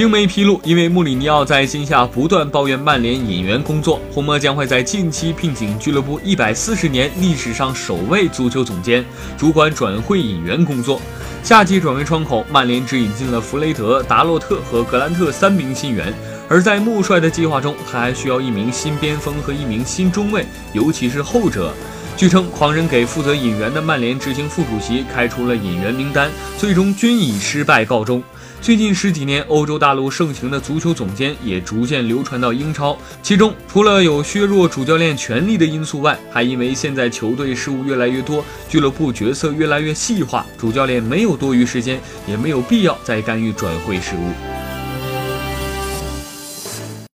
英媒披露，因为穆里尼奥在今夏不断抱怨曼联引援工作，红魔将会在近期聘请俱乐部一百四十年历史上首位足球总监，主管转会引援工作。夏季转会窗口，曼联只引进了弗雷德、达洛特和格兰特三名新援，而在穆帅的计划中，他还需要一名新边锋和一名新中卫，尤其是后者。据称，狂人给负责引援的曼联执行副主席开出了引援名单，最终均以失败告终。最近十几年，欧洲大陆盛行的足球总监也逐渐流传到英超，其中除了有削弱主教练权力的因素外，还因为现在球队事务越来越多，俱乐部角色越来越细化，主教练没有多余时间，也没有必要再干预转会事务。